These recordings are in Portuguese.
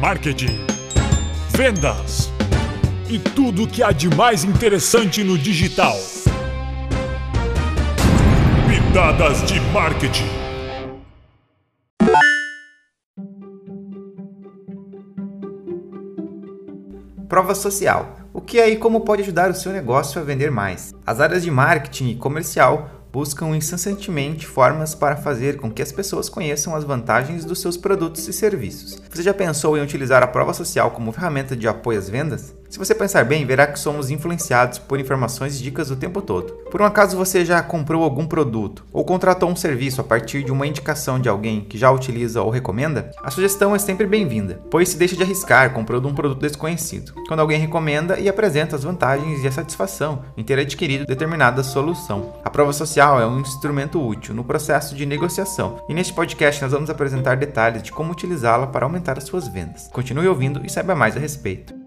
marketing, vendas e tudo o que há de mais interessante no digital. Pitadas de marketing. Prova social. O que é e como pode ajudar o seu negócio a vender mais? As áreas de marketing e comercial buscam incessantemente formas para fazer com que as pessoas conheçam as vantagens dos seus produtos e serviços. Você já pensou em utilizar a prova social como ferramenta de apoio às vendas? Se você pensar bem, verá que somos influenciados por informações e dicas o tempo todo. Por um acaso você já comprou algum produto ou contratou um serviço a partir de uma indicação de alguém que já utiliza ou recomenda? A sugestão é sempre bem-vinda, pois se deixa de arriscar comprando um produto desconhecido, quando alguém recomenda e apresenta as vantagens e a satisfação em ter adquirido determinada solução. A prova social é um instrumento útil no processo de negociação e neste podcast nós vamos apresentar detalhes de como utilizá-la para aumentar as suas vendas. Continue ouvindo e saiba mais a respeito.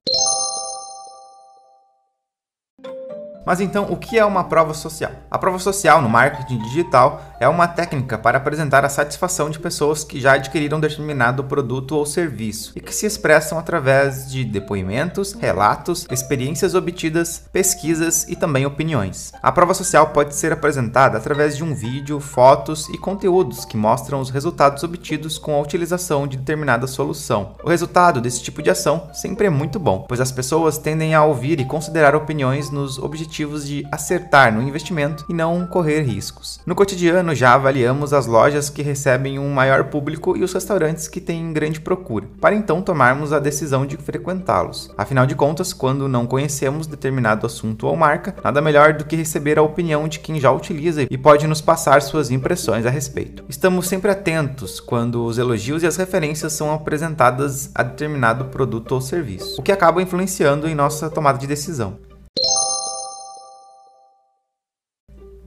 Mas então, o que é uma prova social? A prova social no marketing digital é uma técnica para apresentar a satisfação de pessoas que já adquiriram determinado produto ou serviço e que se expressam através de depoimentos, relatos, experiências obtidas, pesquisas e também opiniões. A prova social pode ser apresentada através de um vídeo, fotos e conteúdos que mostram os resultados obtidos com a utilização de determinada solução. O resultado desse tipo de ação sempre é muito bom, pois as pessoas tendem a ouvir e considerar opiniões nos objetivos objetivos de acertar no investimento e não correr riscos. No cotidiano, já avaliamos as lojas que recebem um maior público e os restaurantes que têm grande procura, para então tomarmos a decisão de frequentá-los. Afinal de contas, quando não conhecemos determinado assunto ou marca, nada melhor do que receber a opinião de quem já utiliza e pode nos passar suas impressões a respeito. Estamos sempre atentos quando os elogios e as referências são apresentadas a determinado produto ou serviço, o que acaba influenciando em nossa tomada de decisão.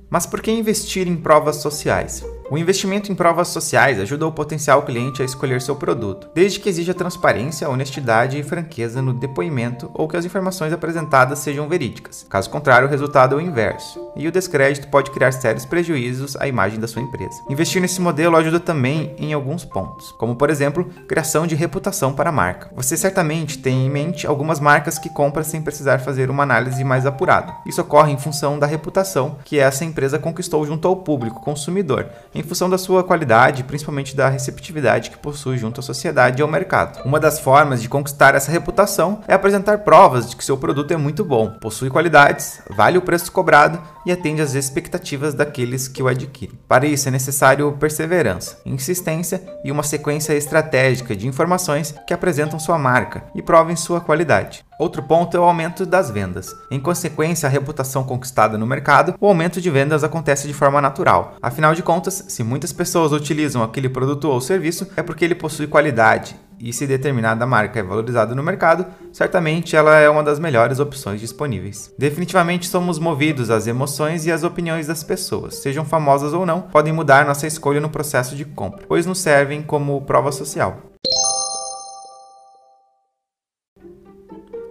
Mas por que investir em provas sociais? O investimento em provas sociais ajuda o potencial cliente a escolher seu produto, desde que exija transparência, honestidade e franqueza no depoimento ou que as informações apresentadas sejam verídicas. Caso contrário, o resultado é o inverso, e o descrédito pode criar sérios prejuízos à imagem da sua empresa. Investir nesse modelo ajuda também em alguns pontos, como por exemplo, criação de reputação para a marca. Você certamente tem em mente algumas marcas que compra sem precisar fazer uma análise mais apurada. Isso ocorre em função da reputação que essa empresa conquistou junto ao público consumidor em função da sua qualidade principalmente da receptividade que possui junto à sociedade e ao mercado. Uma das formas de conquistar essa reputação é apresentar provas de que seu produto é muito bom, possui qualidades, vale o preço cobrado e atende às expectativas daqueles que o adquirem. Para isso é necessário perseverança, insistência e uma sequência estratégica de informações que apresentam sua marca e provem sua qualidade. Outro ponto é o aumento das vendas. Em consequência, a reputação conquistada no mercado, o aumento de vendas acontece de forma natural. Afinal de contas, se muitas pessoas utilizam aquele produto ou serviço, é porque ele possui qualidade. E se determinada marca é valorizada no mercado, certamente ela é uma das melhores opções disponíveis. Definitivamente somos movidos às emoções e às opiniões das pessoas, sejam famosas ou não, podem mudar nossa escolha no processo de compra, pois nos servem como prova social.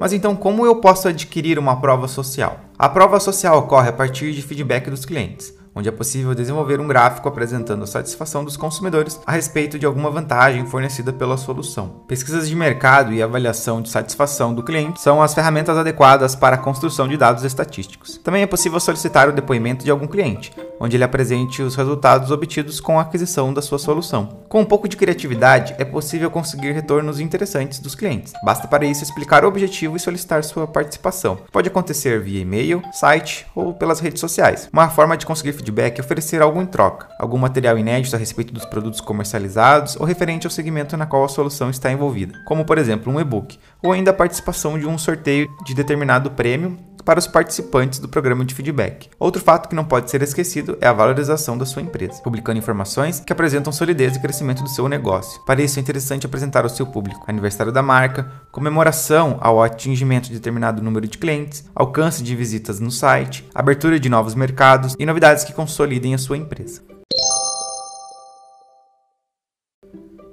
Mas então, como eu posso adquirir uma prova social? A prova social ocorre a partir de feedback dos clientes onde é possível desenvolver um gráfico apresentando a satisfação dos consumidores a respeito de alguma vantagem fornecida pela solução. Pesquisas de mercado e avaliação de satisfação do cliente são as ferramentas adequadas para a construção de dados estatísticos. Também é possível solicitar o depoimento de algum cliente, onde ele apresente os resultados obtidos com a aquisição da sua solução. Com um pouco de criatividade, é possível conseguir retornos interessantes dos clientes. Basta para isso explicar o objetivo e solicitar sua participação. Pode acontecer via e-mail, site ou pelas redes sociais. Uma forma de conseguir feedback é oferecer algo em troca, algum material inédito a respeito dos produtos comercializados ou referente ao segmento na qual a solução está envolvida, como por exemplo um e-book, ou ainda a participação de um sorteio de determinado prêmio para os participantes do programa de feedback. Outro fato que não pode ser esquecido é a valorização da sua empresa, publicando informações que apresentam solidez e crescimento do seu negócio. Para isso é interessante apresentar ao seu público aniversário da marca, comemoração ao atingimento de determinado número de clientes, alcance de visitas no site, abertura de novos mercados e novidades que consolidem a sua empresa.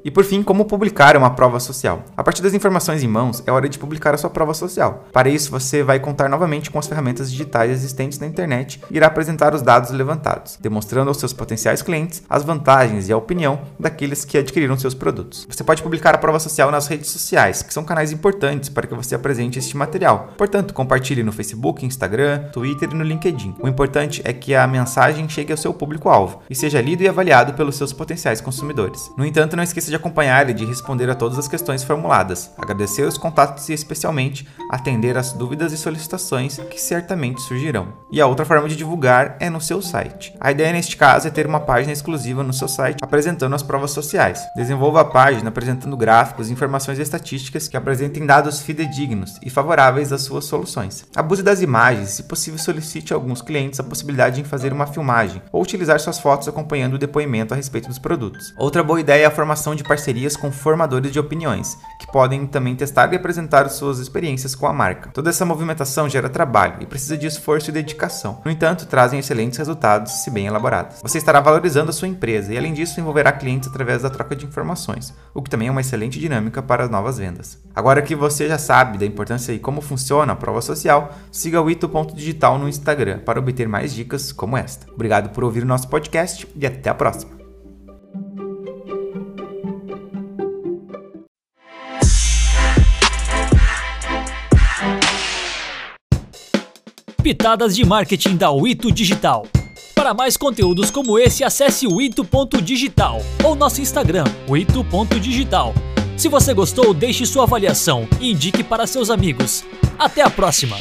E por fim, como publicar uma prova social. A partir das informações em mãos, é hora de publicar a sua prova social. Para isso, você vai contar novamente com as ferramentas digitais existentes na internet e irá apresentar os dados levantados, demonstrando aos seus potenciais clientes as vantagens e a opinião daqueles que adquiriram seus produtos. Você pode publicar a prova social nas redes sociais, que são canais importantes para que você apresente este material. Portanto, compartilhe no Facebook, Instagram, Twitter e no LinkedIn. O importante é que a mensagem chegue ao seu público-alvo e seja lido e avaliado pelos seus potenciais consumidores. No entanto, não esqueça de acompanhar e de responder a todas as questões formuladas, agradecer os contatos e, especialmente, atender às dúvidas e solicitações que certamente surgirão. E a outra forma de divulgar é no seu site. A ideia neste caso é ter uma página exclusiva no seu site apresentando as provas sociais. Desenvolva a página apresentando gráficos, informações e estatísticas que apresentem dados fidedignos e favoráveis às suas soluções. Abuse das imagens se possível, solicite a alguns clientes a possibilidade de fazer uma filmagem ou utilizar suas fotos acompanhando o depoimento a respeito dos produtos. Outra boa ideia é a formação de parcerias com formadores de opiniões, que podem também testar e apresentar suas experiências com a marca. Toda essa movimentação gera trabalho e precisa de esforço e dedicação. No entanto, trazem excelentes resultados se bem elaborados. Você estará valorizando a sua empresa e, além disso, envolverá clientes através da troca de informações, o que também é uma excelente dinâmica para as novas vendas. Agora que você já sabe da importância e como funciona a prova social, siga o ito.digital no Instagram para obter mais dicas como esta. Obrigado por ouvir o nosso podcast e até a próxima. Pitadas de marketing da Wito Digital. Para mais conteúdos como esse, acesse o ito.digital ou nosso Instagram, o ito.digital. Se você gostou, deixe sua avaliação e indique para seus amigos. Até a próxima!